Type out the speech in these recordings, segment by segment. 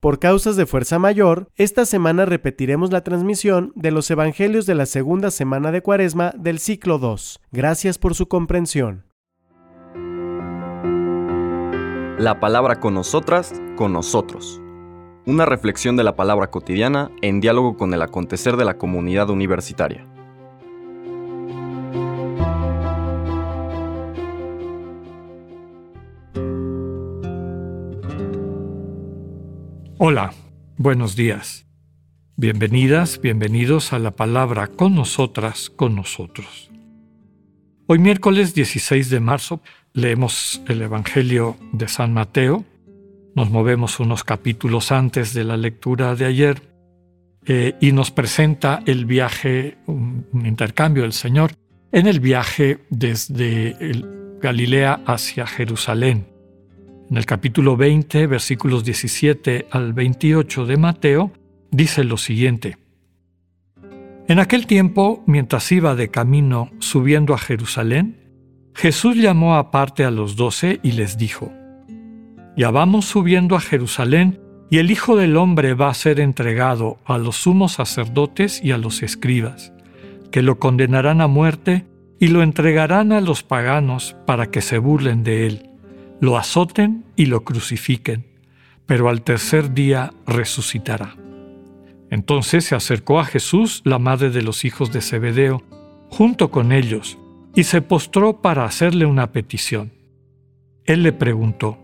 Por causas de fuerza mayor, esta semana repetiremos la transmisión de los Evangelios de la segunda semana de Cuaresma del ciclo 2. Gracias por su comprensión. La palabra con nosotras, con nosotros. Una reflexión de la palabra cotidiana en diálogo con el acontecer de la comunidad universitaria. Hola, buenos días. Bienvenidas, bienvenidos a la palabra con nosotras, con nosotros. Hoy miércoles 16 de marzo leemos el Evangelio de San Mateo. Nos movemos unos capítulos antes de la lectura de ayer eh, y nos presenta el viaje, un, un intercambio del Señor en el viaje desde Galilea hacia Jerusalén en el capítulo 20, versículos 17 al 28 de Mateo, dice lo siguiente. En aquel tiempo, mientras iba de camino subiendo a Jerusalén, Jesús llamó aparte a los doce y les dijo, Ya vamos subiendo a Jerusalén, y el Hijo del Hombre va a ser entregado a los sumos sacerdotes y a los escribas, que lo condenarán a muerte y lo entregarán a los paganos para que se burlen de él lo azoten y lo crucifiquen, pero al tercer día resucitará. Entonces se acercó a Jesús la madre de los hijos de Zebedeo, junto con ellos, y se postró para hacerle una petición. Él le preguntó,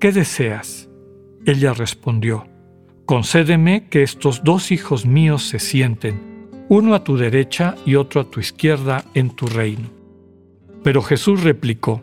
¿qué deseas? Ella respondió, concédeme que estos dos hijos míos se sienten, uno a tu derecha y otro a tu izquierda en tu reino. Pero Jesús replicó,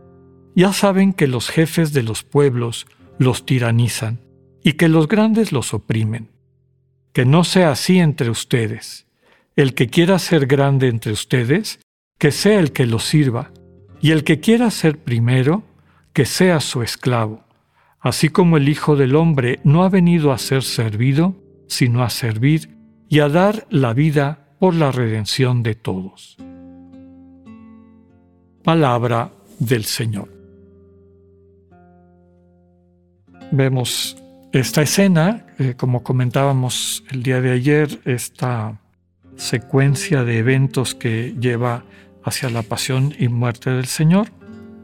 Ya saben que los jefes de los pueblos los tiranizan y que los grandes los oprimen. Que no sea así entre ustedes. El que quiera ser grande entre ustedes, que sea el que los sirva, y el que quiera ser primero, que sea su esclavo, así como el Hijo del Hombre no ha venido a ser servido, sino a servir y a dar la vida por la redención de todos. Palabra del Señor. Vemos esta escena, eh, como comentábamos el día de ayer, esta secuencia de eventos que lleva hacia la pasión y muerte del Señor.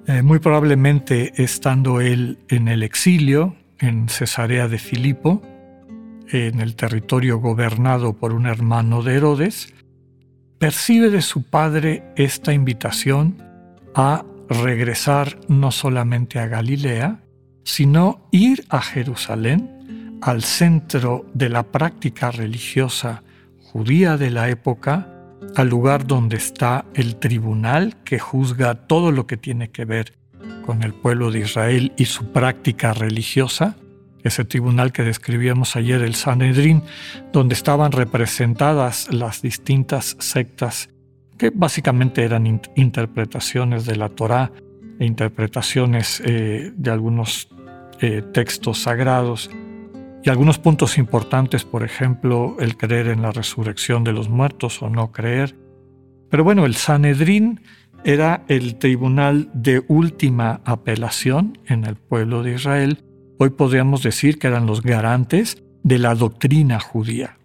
Eh, muy probablemente estando él en el exilio, en Cesarea de Filipo, en el territorio gobernado por un hermano de Herodes, percibe de su padre esta invitación a regresar no solamente a Galilea, sino ir a Jerusalén, al centro de la práctica religiosa judía de la época, al lugar donde está el tribunal que juzga todo lo que tiene que ver con el pueblo de Israel y su práctica religiosa, ese tribunal que describíamos ayer, el Sanedrín, donde estaban representadas las distintas sectas que básicamente eran interpretaciones de la Torá interpretaciones eh, de algunos eh, textos sagrados y algunos puntos importantes, por ejemplo, el creer en la resurrección de los muertos o no creer. Pero bueno, el Sanedrín era el tribunal de última apelación en el pueblo de Israel. Hoy podríamos decir que eran los garantes de la doctrina judía.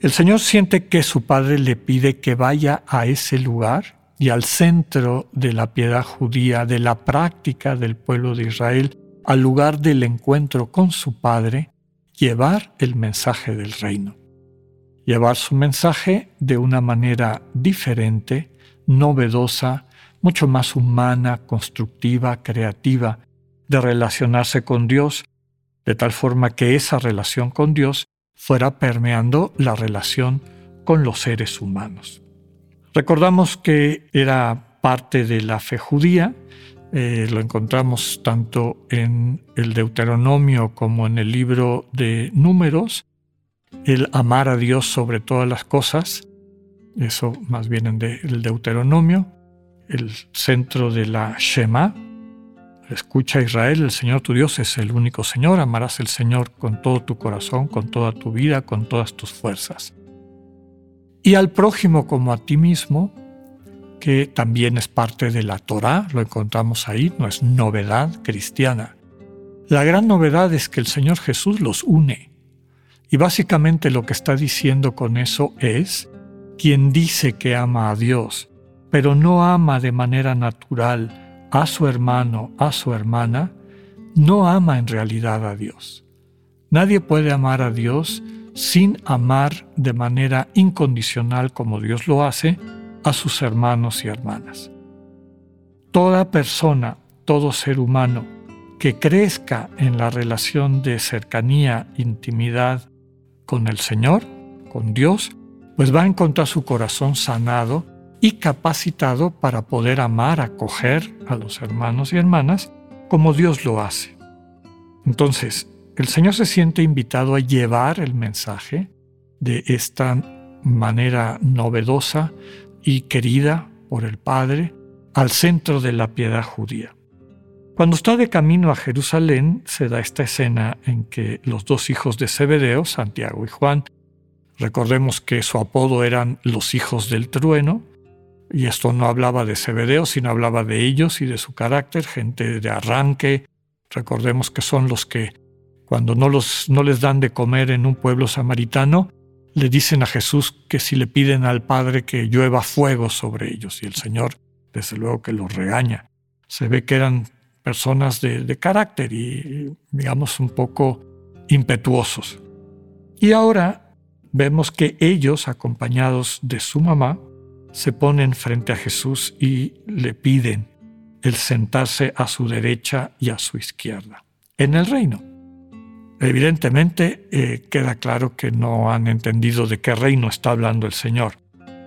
El Señor siente que su Padre le pide que vaya a ese lugar y al centro de la piedad judía, de la práctica del pueblo de Israel, al lugar del encuentro con su Padre, llevar el mensaje del reino. Llevar su mensaje de una manera diferente, novedosa, mucho más humana, constructiva, creativa, de relacionarse con Dios, de tal forma que esa relación con Dios fuera permeando la relación con los seres humanos. Recordamos que era parte de la fe judía eh, lo encontramos tanto en el Deuteronomio como en el libro de Números, el amar a Dios sobre todas las cosas, eso más bien en el Deuteronomio, el centro de la Shema, escucha Israel, el Señor tu Dios es el único Señor, amarás al Señor con todo tu corazón, con toda tu vida, con todas tus fuerzas. Y al prójimo como a ti mismo, que también es parte de la Torá, lo encontramos ahí, no es novedad cristiana. La gran novedad es que el Señor Jesús los une. Y básicamente lo que está diciendo con eso es, quien dice que ama a Dios, pero no ama de manera natural a su hermano, a su hermana, no ama en realidad a Dios. Nadie puede amar a Dios sin amar de manera incondicional como Dios lo hace, a sus hermanos y hermanas. Toda persona, todo ser humano que crezca en la relación de cercanía, intimidad con el Señor, con Dios, pues va a encontrar su corazón sanado y capacitado para poder amar, acoger a los hermanos y hermanas como Dios lo hace. Entonces, el Señor se siente invitado a llevar el mensaje de esta manera novedosa y querida por el Padre al centro de la piedad judía. Cuando está de camino a Jerusalén, se da esta escena en que los dos hijos de Zebedeo, Santiago y Juan, recordemos que su apodo eran los hijos del trueno, y esto no hablaba de Zebedeo, sino hablaba de ellos y de su carácter, gente de arranque. Recordemos que son los que, cuando no, los, no les dan de comer en un pueblo samaritano, le dicen a Jesús que si le piden al Padre que llueva fuego sobre ellos y el Señor desde luego que los regaña. Se ve que eran personas de, carácter y digamos un poco impetuosos. Y ahora vemos que ellos, acompañados de su mamá, se ponen frente a Jesús y le piden el sentarse a su derecha y a su izquierda en el reino. Evidentemente eh, queda claro que no han entendido de qué reino está hablando el Señor.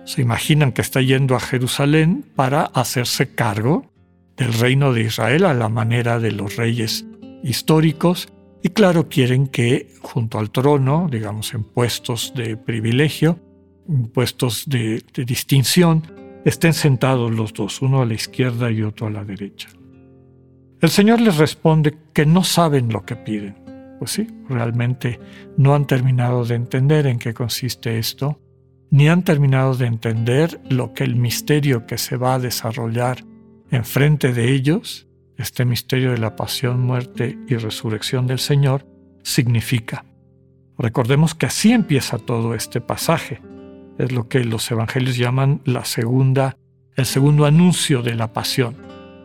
Se imaginan que está yendo a Jerusalén para hacerse cargo del reino de Israel a la manera de los reyes históricos y claro quieren que junto al trono, digamos en puestos de privilegio, en puestos de distinción, estén sentados los dos, uno a la izquierda y otro a la derecha. El Señor les responde que no saben lo que piden pues sí, realmente no han terminado de entender en qué consiste esto, ni han terminado de entender lo que el misterio que se va a desarrollar enfrente de ellos, este misterio de la pasión, muerte y resurrección del Señor, significa. Recordemos que así empieza todo este pasaje. Es lo que los evangelios llaman la segunda, el segundo anuncio de la pasión.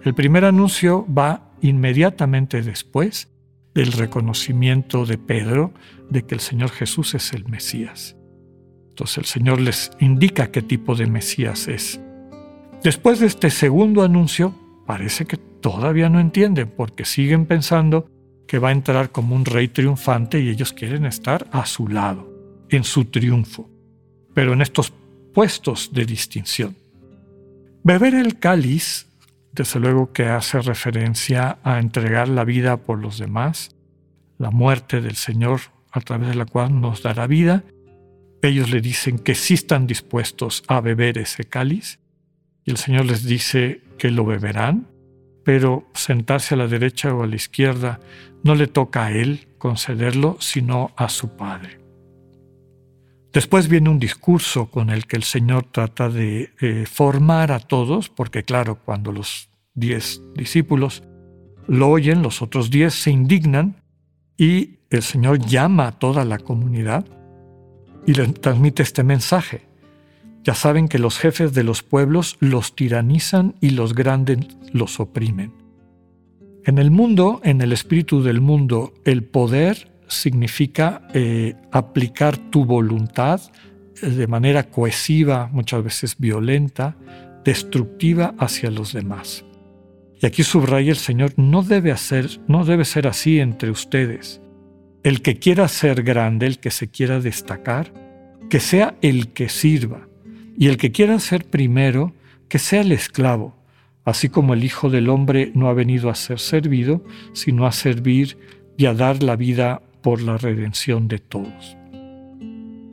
El primer anuncio va inmediatamente después del reconocimiento de Pedro de que el Señor Jesús es el Mesías. Entonces el Señor les indica qué tipo de Mesías es. Después de este segundo anuncio, parece que todavía no entienden porque siguen pensando que va a entrar como un rey triunfante y ellos quieren estar a su lado, en su triunfo, pero en estos puestos de distinción. Beber el cáliz desde luego que hace referencia a entregar la vida por los demás, la muerte del Señor a través de la cual nos dará vida. Ellos le dicen que sí están dispuestos a beber ese cáliz y el Señor les dice que lo beberán, pero sentarse a la derecha o a la izquierda no le toca a Él concederlo, sino a su Padre. Después viene un discurso con el que el Señor trata de eh, formar a todos, porque claro, cuando los diez discípulos lo oyen, los otros diez se indignan y el Señor llama a toda la comunidad y les transmite este mensaje. Ya saben que los jefes de los pueblos los tiranizan y los grandes los oprimen. En el mundo, en el espíritu del mundo, el poder significa eh, aplicar tu voluntad eh, de manera cohesiva, muchas veces violenta, destructiva hacia los demás. Y aquí subraya el Señor, no debe, hacer, no debe ser así entre ustedes. El que quiera ser grande, el que se quiera destacar, que sea el que sirva. Y el que quiera ser primero, que sea el esclavo, así como el Hijo del Hombre no ha venido a ser servido, sino a servir y a dar la vida por la redención de todos.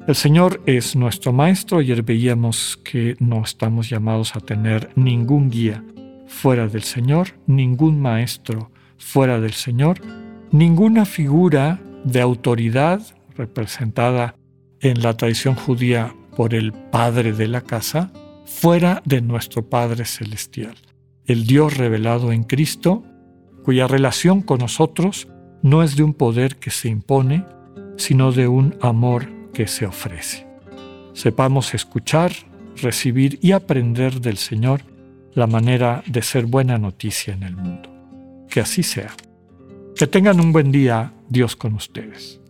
El Señor es nuestro Maestro y veíamos que no estamos llamados a tener ningún guía fuera del Señor, ningún Maestro fuera del Señor, ninguna figura de autoridad representada en la tradición judía por el Padre de la casa, fuera de nuestro Padre Celestial, el Dios revelado en Cristo, cuya relación con nosotros no es de un poder que se impone, sino de un amor que se ofrece. Sepamos escuchar, recibir y aprender del Señor la manera de ser buena noticia en el mundo. Que así sea. Que tengan un buen día, Dios con ustedes.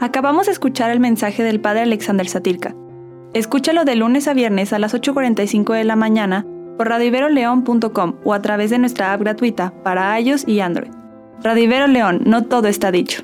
Acabamos de escuchar el mensaje del Padre Alexander Satirka. Escúchalo de lunes a viernes a las 8.45 de la mañana por radiveroleón.com o a través de nuestra app gratuita para iOS y Android. Radivero León, no todo está dicho.